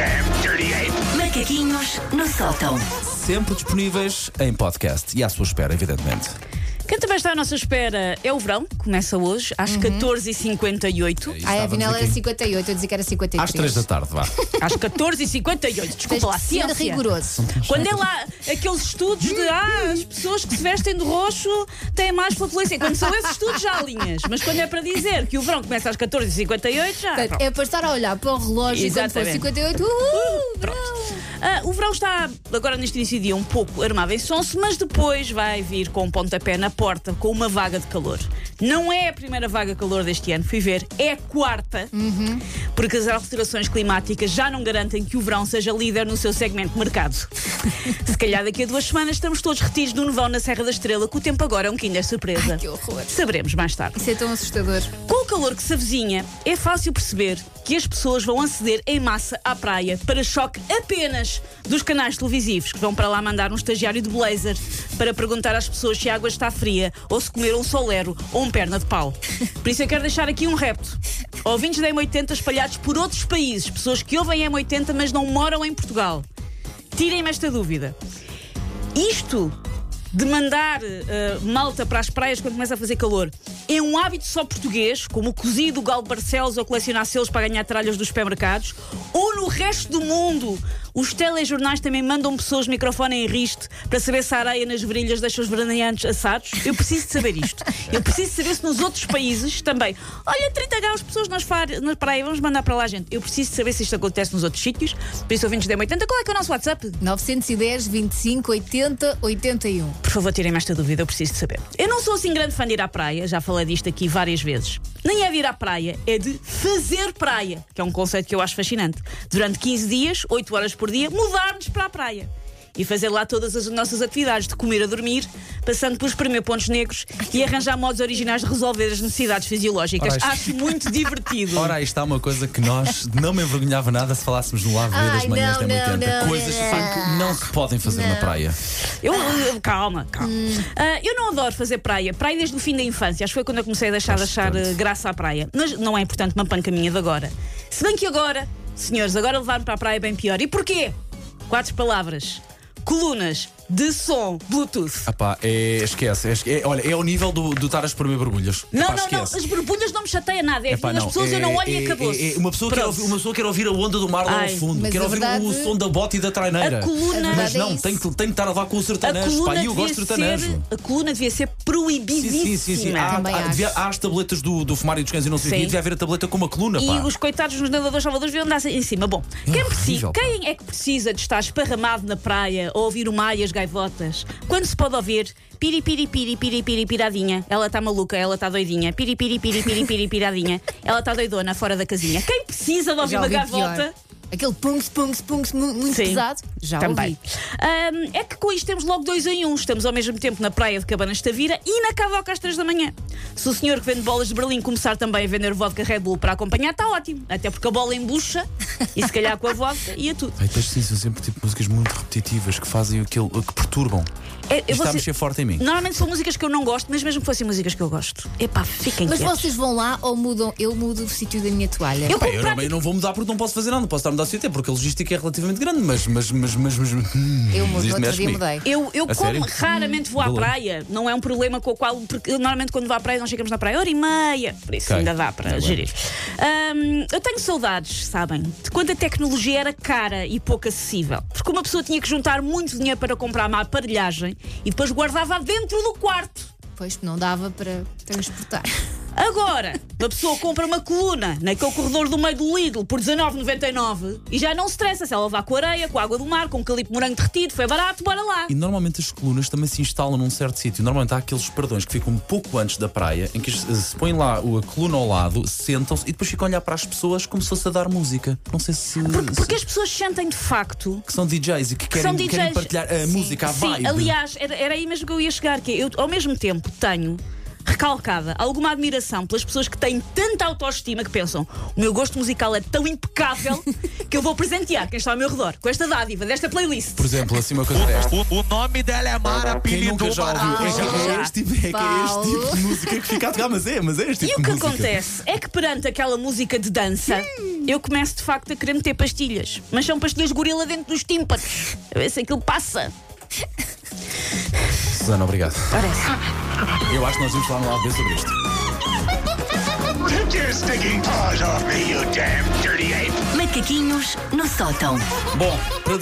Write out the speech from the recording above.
damn dirty ape! Macaquinhos no sótão. Sempre disponíveis em podcast e à sua espera, evidentemente. Quem também está à nossa espera é o verão, começa hoje às 14h58. Isso, Ah, estávamos afinal era aqui 58, eu dizia que era 53. Às 3 da tarde, vá. Às 14h58, Tens desculpa lá, de ser ciência. rigoroso. Quando é lá aqueles estudos de ah, as pessoas que se vestem de roxo têm mais flatulência. Quando são esses estudos, já há linhas. Mas quando é para dizer que o verão começa às 14h58, já. Portanto, pronto. É para estar a olhar para o relógio e quando for Exatamente. 58, uhul, Pronto. Ah, o verão está agora neste início de dia um pouco armado em sonso, mas depois vai vir com um pontapé na porta com uma vaga de calor. Não é a primeira vaga de calor deste ano, fui ver, é a quarta, porque as alterações climáticas já não garantem que o verão seja líder no seu segmento de mercado. Se calhar daqui a duas semanas estamos todos retidos do nevão na Serra da Estrela, que o tempo agora é um Kinder surpresa. que horror. Saberemos mais tarde. Isso é tão assustador. Com calor que se avizinha, é fácil perceber que as pessoas vão aceder em massa à praia para choque apenas dos canais televisivos, que vão para lá mandar um estagiário de blazer para perguntar às pessoas se a água está fria ou se comer um solero ou um perna de pau. Por isso eu quero deixar aqui um repto. Ouvintes da M80 espalhados por outros países, pessoas que ouvem M80 mas não moram em Portugal. Tirem-me esta dúvida. Isto de mandar eh, malta para as praias quando começa a fazer calor é um hábito só português, como o cozido, galo Barcelos ou colecionar selos para ganhar tralhas dos supermercados, ou no resto do mundo os telejornais também mandam pessoas de microfone em riste para saber se a areia nas virilhas deixa os veraneantes assados? Eu preciso de saber isto. Eu preciso saber se nos outros países também. Olha, 30 graus, pessoas nas, far, na praia, vamos mandar para lá, gente. Eu preciso de saber se isto acontece nos outros sítios. Por isso, ouvintes da 80 qual é que é o nosso WhatsApp? 910, 25, 80, 81. Por favor, tirem-me esta dúvida, eu preciso de saber. Eu não sou assim grande fã de ir à praia, já falei disto aqui várias vezes. Nem é de ir à praia, é de fazer praia, que é um conceito que eu acho fascinante. Durante 15 dias, 8 horas por dia, mudar-nos para a praia. E fazer lá todas as nossas atividades, de comer a dormir, passando pelos primeiro pontos negros e arranjar modos originais de resolver as necessidades fisiológicas. Ora, isto- Acho muito divertido. Ora, aí está uma coisa que nós não me envergonhava nada se falássemos no Lave das manhãs não, da não, 80 não, Coisas não. que não se podem fazer na praia. Eu, eu- calma, calma. Ah, eu não adoro fazer praia. Praia desde o fim da infância. Acho que foi quando eu comecei a deixar de achar eh, graça à praia. Mas não é, portanto, uma panca minha de agora. Se bem que agora, senhores, agora levar-me para a praia é bem pior. E porquê? Quatro palavras. Colunas de som Bluetooth. Ah pá, é, esquece. É, esque- é- olha, é o nível do, do estar a espremer borbulhas. Não, Epá, não, não. esquece. As borbulhas não me chateiam nada. É Epá, das pessoas eu não olho e é- acabou-se. é- é uma, pessoa quer Pronto. ouvir, uma pessoa quer ouvir a onda do mar lá Ai, ao fundo, mas quer a ouvir verdade- o som da bota e da traineira. A coluna- Mas verdade é não, isso. tem que, tem que estar a levar com o A sertanejo. coluna, Pá, e eu gosto de sertanejo. ser, a coluna devia ser proibidíssima. sim, sim. sim. Há, Também há, acho. devia- há as tabletas do, do fumar e dos cães e não sei o Sim. quê. Devia haver a tableta com uma coluna, E pá. os coitados nos nadadores salvadores deviam andar em cima. Bom, quem, precisa, horrível, pá. quem é que precisa de estar esparramado na praia ou ouvir o mar e as gaivotas? Quando se pode ouvir piri piri piri piri piri piradinha, ela está maluca, ela está doidinha, piri piri piri piri piri piradinha, ela está doidona fora da casinha. Quem precisa de ouvir Já uma ouvi gaivota? Aquele punks, punks, punks mu- muito Sim, pesado. Já Também. ouvi. Ahm, é que com isto temos logo dois em um. Estamos ao mesmo tempo na praia de Cabanas de Tavira e na Cavoca às três da manhã. Se o senhor que vende bolas de Berlim começar também a vender vodka Red Bull para acompanhar, está ótimo. Até porque a bola embucha e se calhar com a vodka ia tudo. Ai, sim, são sempre tipo músicas muito repetitivas que fazem aquilo, que perturbam. É, está a ser- mexer forte em mim. Normalmente são músicas que eu não gosto, mas mesmo que fossem músicas que eu gosto. Epá, fiquem Mas quietos. vocês vão lá ou mudam? Eu mudo o sítio da minha toalha. Eu Pá, eu, não, eu não vou mudar porque não posso fazer nada, não posso estar a mudar o sítio, até porque a logística é relativamente grande, mas. mas, mas, mas, mas hum, Eu mudo, outro dia mudei. Eu, eu como sério? raramente vou à praia, não é um problema com o qual. Porque eu, normalmente quando vou à praia, nós chegamos na praia hora e meia, por isso Ok. ainda dá para Tá bem. gerir. Eu tenho saudades, sabem, de quando a tecnologia era cara e pouco acessível. Porque uma pessoa tinha que juntar muito dinheiro para comprar uma aparelhagem e depois guardava dentro do quarto. Pois não dava para transportar. Agora, uma pessoa compra uma coluna naquele corredor do meio do Lidl por 19,99 e já não se estressa se ela levar com areia, com água do mar, com calipo morango derretido, foi barato, bora lá. E normalmente as colunas também se instalam num certo sítio. Normalmente há aqueles perdões que ficam um pouco antes da praia, em que se se põe lá a coluna ao lado, sentam-se e depois ficam a olhar para as pessoas como se fosse a dar música. Não sei se. Porque, porque as pessoas sentem de facto que são DJs e que querem, são querem partilhar a música, a Sim, vibe. aliás, era, era aí mesmo que eu ia chegar, que eu ao mesmo tempo tenho recalcada, alguma admiração pelas pessoas que têm tanta autoestima que pensam: o meu gosto musical é tão impecável que eu vou presentear quem está ao meu redor com esta dádiva, desta playlist. Por exemplo, assim uma coisa desta. O, o nome dela é Mara, apelido nunca já ouviu? É, que é Já. este tipo, é que é este tipo de música que fica a tocar, mas é, mas é este E tipo o de que música. acontece é que perante aquela música de dança, eu começo de facto a querer meter pastilhas. Mas são pastilhas gorila dentro dos tímpanos. A ver se aquilo passa. Susana, obrigado. Parece. Eu acho que nós vamos falar no lado B sobre isto. Take your stinking paws off me, you damn dirty ape! Macaquinhos no sótão. Bom, para